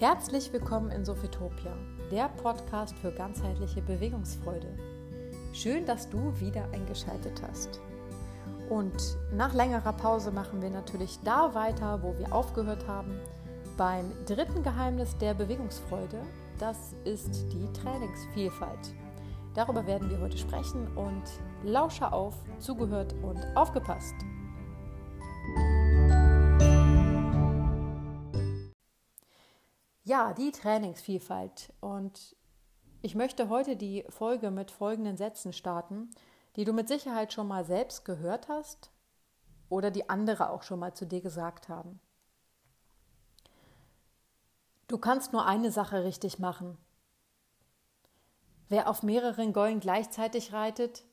Herzlich willkommen in Sophitopia, der Podcast für ganzheitliche Bewegungsfreude. Schön, dass du wieder eingeschaltet hast. Und nach längerer Pause machen wir natürlich da weiter, wo wir aufgehört haben, beim dritten Geheimnis der Bewegungsfreude. Das ist die Trainingsvielfalt. Darüber werden wir heute sprechen und lausche auf, zugehört und aufgepasst. Ja, die Trainingsvielfalt. Und ich möchte heute die Folge mit folgenden Sätzen starten, die du mit Sicherheit schon mal selbst gehört hast oder die andere auch schon mal zu dir gesagt haben. Du kannst nur eine Sache richtig machen. Wer auf mehreren Gäulen gleichzeitig reitet,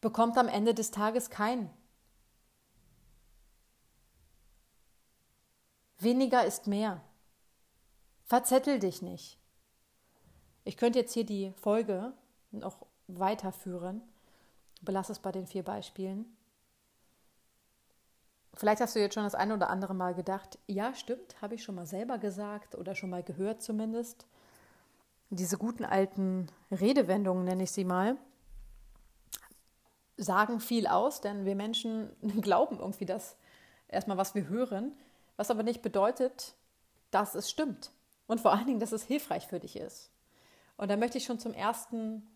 bekommt am Ende des Tages keinen. Weniger ist mehr. Verzettel dich nicht. Ich könnte jetzt hier die Folge noch weiterführen. Belass es bei den vier Beispielen. Vielleicht hast du jetzt schon das eine oder andere Mal gedacht, ja, stimmt, habe ich schon mal selber gesagt oder schon mal gehört zumindest. Diese guten alten Redewendungen, nenne ich sie mal, sagen viel aus, denn wir Menschen glauben irgendwie das erstmal, was wir hören, was aber nicht bedeutet, dass es stimmt. Und vor allen Dingen, dass es hilfreich für dich ist. Und da möchte ich schon zum ersten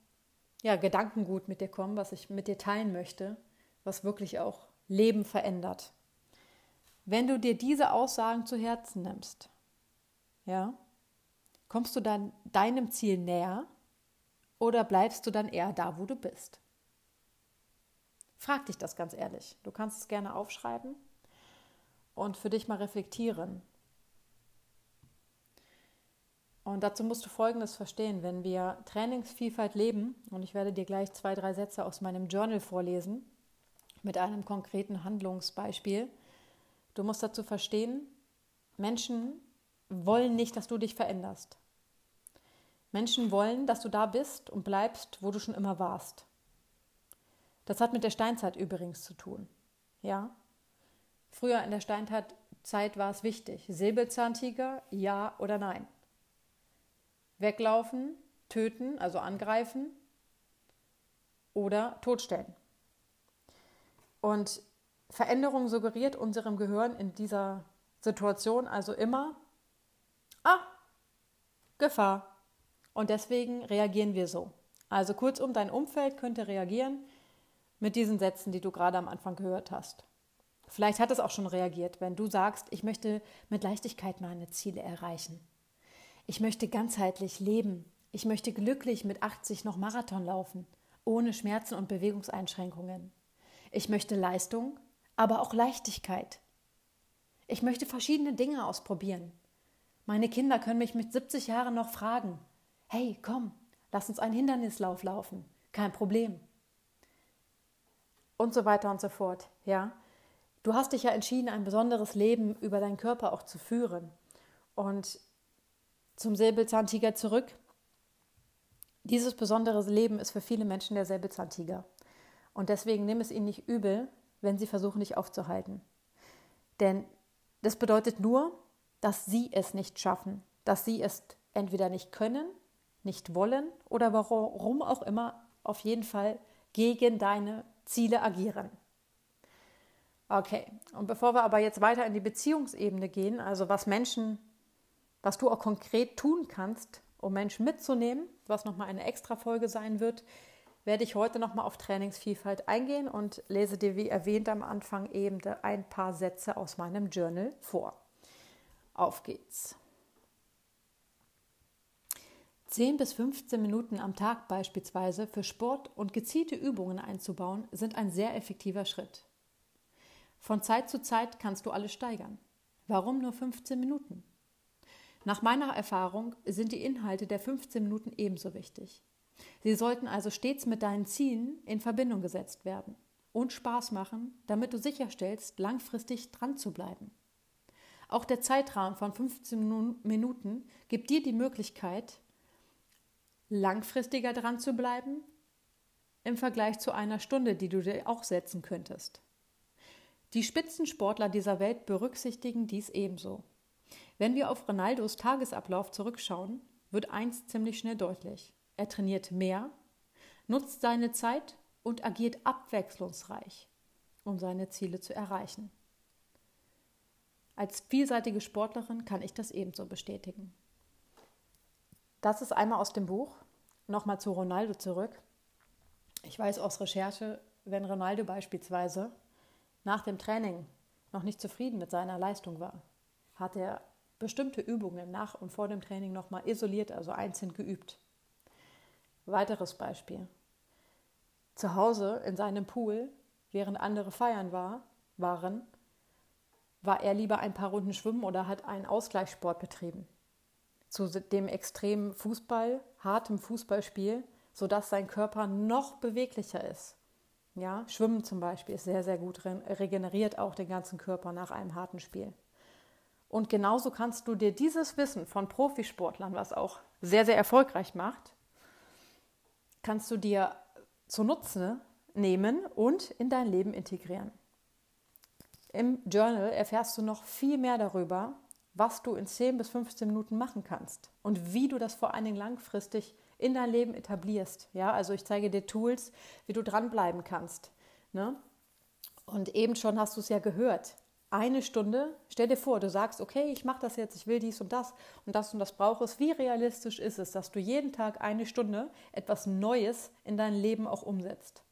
ja, Gedankengut mit dir kommen, was ich mit dir teilen möchte, was wirklich auch Leben verändert. Wenn du dir diese Aussagen zu Herzen nimmst, ja, kommst du dann deinem Ziel näher oder bleibst du dann eher da, wo du bist? Frag dich das ganz ehrlich. Du kannst es gerne aufschreiben und für dich mal reflektieren. Und dazu musst du Folgendes verstehen. Wenn wir Trainingsvielfalt leben, und ich werde dir gleich zwei, drei Sätze aus meinem Journal vorlesen, mit einem konkreten Handlungsbeispiel, du musst dazu verstehen, Menschen wollen nicht, dass du dich veränderst. Menschen wollen, dass du da bist und bleibst, wo du schon immer warst. Das hat mit der Steinzeit übrigens zu tun. Ja? Früher in der Steinzeit war es wichtig. Säbelzahntiger, ja oder nein weglaufen, töten, also angreifen oder totstellen. Und Veränderung suggeriert unserem Gehirn in dieser Situation also immer, ah, Gefahr. Und deswegen reagieren wir so. Also kurzum, dein Umfeld könnte reagieren mit diesen Sätzen, die du gerade am Anfang gehört hast. Vielleicht hat es auch schon reagiert, wenn du sagst, ich möchte mit Leichtigkeit meine Ziele erreichen. Ich möchte ganzheitlich leben. Ich möchte glücklich mit 80 noch Marathon laufen, ohne Schmerzen und Bewegungseinschränkungen. Ich möchte Leistung, aber auch Leichtigkeit. Ich möchte verschiedene Dinge ausprobieren. Meine Kinder können mich mit 70 Jahren noch fragen: Hey, komm, lass uns einen Hindernislauf laufen. Kein Problem. Und so weiter und so fort. Ja, du hast dich ja entschieden, ein besonderes Leben über deinen Körper auch zu führen. Und zum Säbelzahntiger zurück. Dieses besondere Leben ist für viele Menschen der Säbelzahntiger. Und deswegen nimm es ihnen nicht übel, wenn sie versuchen, dich aufzuhalten. Denn das bedeutet nur, dass sie es nicht schaffen, dass sie es entweder nicht können, nicht wollen oder warum auch immer auf jeden Fall gegen deine Ziele agieren. Okay, und bevor wir aber jetzt weiter in die Beziehungsebene gehen, also was Menschen was du auch konkret tun kannst, um Menschen mitzunehmen, was nochmal eine extra Folge sein wird, werde ich heute nochmal auf Trainingsvielfalt eingehen und lese dir, wie erwähnt am Anfang, eben ein paar Sätze aus meinem Journal vor. Auf geht's. 10 bis 15 Minuten am Tag beispielsweise für Sport und gezielte Übungen einzubauen, sind ein sehr effektiver Schritt. Von Zeit zu Zeit kannst du alles steigern. Warum nur 15 Minuten? Nach meiner Erfahrung sind die Inhalte der 15 Minuten ebenso wichtig. Sie sollten also stets mit deinen Zielen in Verbindung gesetzt werden und Spaß machen, damit du sicherstellst, langfristig dran zu bleiben. Auch der Zeitrahmen von 15 Minuten gibt dir die Möglichkeit, langfristiger dran zu bleiben im Vergleich zu einer Stunde, die du dir auch setzen könntest. Die Spitzensportler dieser Welt berücksichtigen dies ebenso. Wenn wir auf Ronaldos Tagesablauf zurückschauen, wird eins ziemlich schnell deutlich. Er trainiert mehr, nutzt seine Zeit und agiert abwechslungsreich, um seine Ziele zu erreichen. Als vielseitige Sportlerin kann ich das ebenso bestätigen. Das ist einmal aus dem Buch. Nochmal zu Ronaldo zurück. Ich weiß aus Recherche, wenn Ronaldo beispielsweise nach dem Training noch nicht zufrieden mit seiner Leistung war, hat er bestimmte Übungen nach und vor dem Training nochmal isoliert, also einzeln geübt. Weiteres Beispiel. Zu Hause in seinem Pool, während andere feiern war, waren, war er lieber ein paar Runden schwimmen oder hat einen Ausgleichssport betrieben. Zu dem extremen Fußball, hartem Fußballspiel, sodass sein Körper noch beweglicher ist. Ja, Schwimmen zum Beispiel ist sehr, sehr gut, regeneriert auch den ganzen Körper nach einem harten Spiel. Und genauso kannst du dir dieses Wissen von Profisportlern, was auch sehr, sehr erfolgreich macht, kannst du dir zunutze nehmen und in dein Leben integrieren. Im Journal erfährst du noch viel mehr darüber, was du in 10 bis 15 Minuten machen kannst und wie du das vor allen Dingen langfristig in dein Leben etablierst. Ja, also ich zeige dir Tools, wie du dranbleiben kannst. Ne? Und eben schon hast du es ja gehört eine Stunde, stell dir vor, du sagst, okay, ich mache das jetzt, ich will dies und das und das und das brauche es. Wie realistisch ist es, dass du jeden Tag eine Stunde etwas Neues in dein Leben auch umsetzt?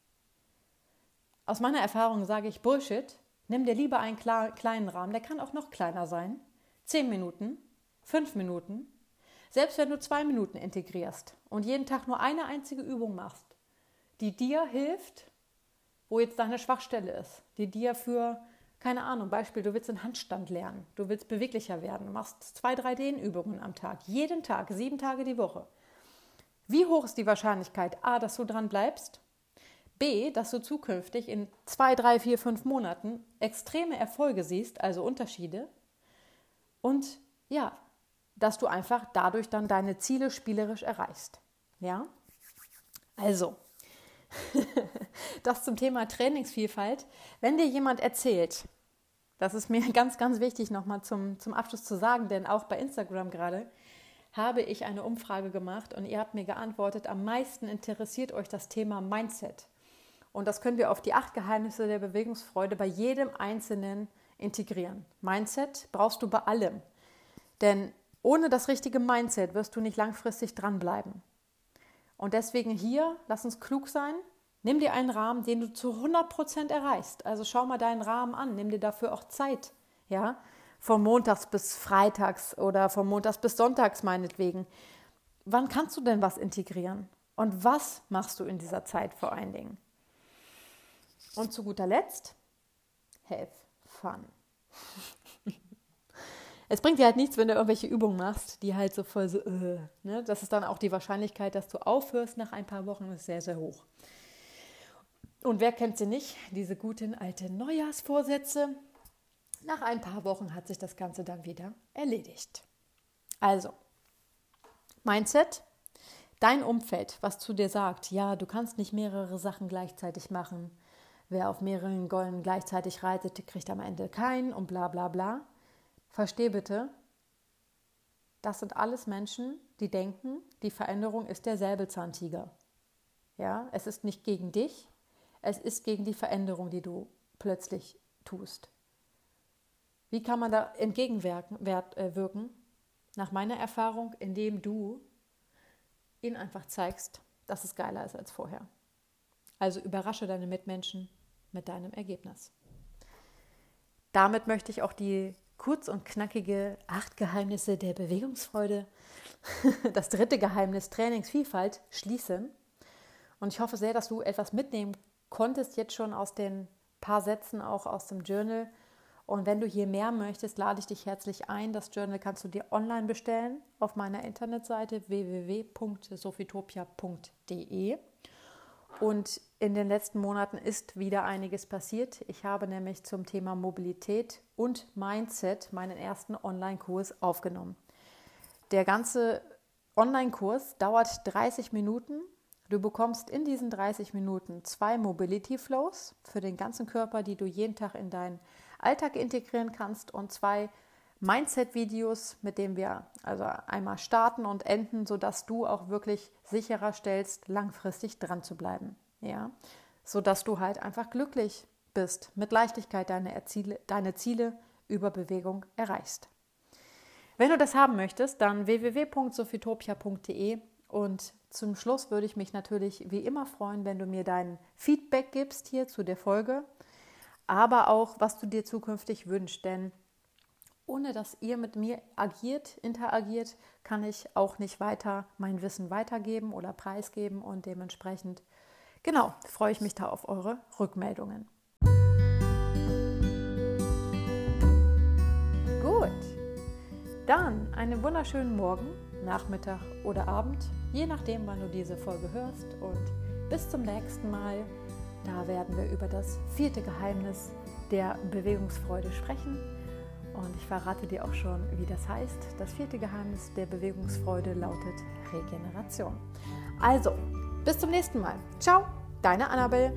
Aus meiner Erfahrung sage ich Bullshit. Nimm dir lieber einen kleinen Rahmen, der kann auch noch kleiner sein. Zehn Minuten, fünf Minuten. Selbst wenn du zwei Minuten integrierst und jeden Tag nur eine einzige Übung machst, die dir hilft, wo jetzt deine Schwachstelle ist, die dir für keine Ahnung, Beispiel, du willst den Handstand lernen, du willst beweglicher werden, machst zwei, drei Dehnübungen am Tag, jeden Tag, sieben Tage die Woche. Wie hoch ist die Wahrscheinlichkeit, a, dass du dran bleibst, b, dass du zukünftig in zwei, drei, vier, fünf Monaten extreme Erfolge siehst, also Unterschiede, und ja, dass du einfach dadurch dann deine Ziele spielerisch erreichst. Ja? Also, das zum Thema Trainingsvielfalt. Wenn dir jemand erzählt, das ist mir ganz, ganz wichtig nochmal zum, zum Abschluss zu sagen, denn auch bei Instagram gerade habe ich eine Umfrage gemacht und ihr habt mir geantwortet, am meisten interessiert euch das Thema Mindset. Und das können wir auf die acht Geheimnisse der Bewegungsfreude bei jedem Einzelnen integrieren. Mindset brauchst du bei allem. Denn ohne das richtige Mindset wirst du nicht langfristig dranbleiben. Und deswegen hier, lass uns klug sein. Nimm dir einen Rahmen, den du zu 100% erreichst. Also schau mal deinen Rahmen an, nimm dir dafür auch Zeit. Ja, von Montags bis Freitags oder von Montags bis Sonntags meinetwegen. Wann kannst du denn was integrieren? Und was machst du in dieser Zeit vor allen Dingen? Und zu guter Letzt, have fun. Es bringt dir halt nichts, wenn du irgendwelche Übungen machst, die halt so voll so, äh, ne? Das ist dann auch die Wahrscheinlichkeit, dass du aufhörst nach ein paar Wochen, ist sehr, sehr hoch. Und wer kennt sie nicht? Diese guten alten Neujahrsvorsätze. Nach ein paar Wochen hat sich das Ganze dann wieder erledigt. Also, Mindset, dein Umfeld, was zu dir sagt, ja, du kannst nicht mehrere Sachen gleichzeitig machen. Wer auf mehreren Gollen gleichzeitig reitet, kriegt am Ende keinen und bla bla bla. Versteh bitte, das sind alles Menschen, die denken, die Veränderung ist der Säbelzahntiger. Ja, es ist nicht gegen dich, es ist gegen die Veränderung, die du plötzlich tust. Wie kann man da entgegenwirken? Äh, Nach meiner Erfahrung, indem du ihnen einfach zeigst, dass es geiler ist als vorher. Also überrasche deine Mitmenschen mit deinem Ergebnis. Damit möchte ich auch die kurz und knackige acht Geheimnisse der Bewegungsfreude, das dritte Geheimnis Trainingsvielfalt schließen. Und ich hoffe sehr, dass du etwas mitnehmen konntest jetzt schon aus den paar Sätzen auch aus dem Journal. Und wenn du hier mehr möchtest, lade ich dich herzlich ein. Das Journal kannst du dir online bestellen auf meiner Internetseite www.sophitopia.de. Und in den letzten Monaten ist wieder einiges passiert. Ich habe nämlich zum Thema Mobilität und Mindset meinen ersten Online-Kurs aufgenommen. Der ganze Online-Kurs dauert 30 Minuten. Du bekommst in diesen 30 Minuten zwei Mobility Flows für den ganzen Körper, die du jeden Tag in deinen Alltag integrieren kannst und zwei Mindset-Videos, mit denen wir also einmal starten und enden, sodass du auch wirklich sicherer stellst, langfristig dran zu bleiben. Ja, sodass du halt einfach glücklich bist, mit Leichtigkeit deine, Ziele, deine Ziele über Bewegung erreichst. Wenn du das haben möchtest, dann www.sophitopia.de und zum Schluss würde ich mich natürlich wie immer freuen, wenn du mir dein Feedback gibst hier zu der Folge, aber auch, was du dir zukünftig wünschst, denn ohne dass ihr mit mir agiert, interagiert, kann ich auch nicht weiter mein Wissen weitergeben oder preisgeben und dementsprechend, genau, freue ich mich da auf eure Rückmeldungen. Gut, dann einen wunderschönen Morgen, Nachmittag oder Abend, je nachdem, wann du diese Folge hörst und bis zum nächsten Mal. Da werden wir über das vierte Geheimnis der Bewegungsfreude sprechen und ich verrate dir auch schon, wie das heißt. Das vierte Geheimnis der Bewegungsfreude lautet Regeneration. Also, bis zum nächsten Mal. Ciao, deine Annabelle.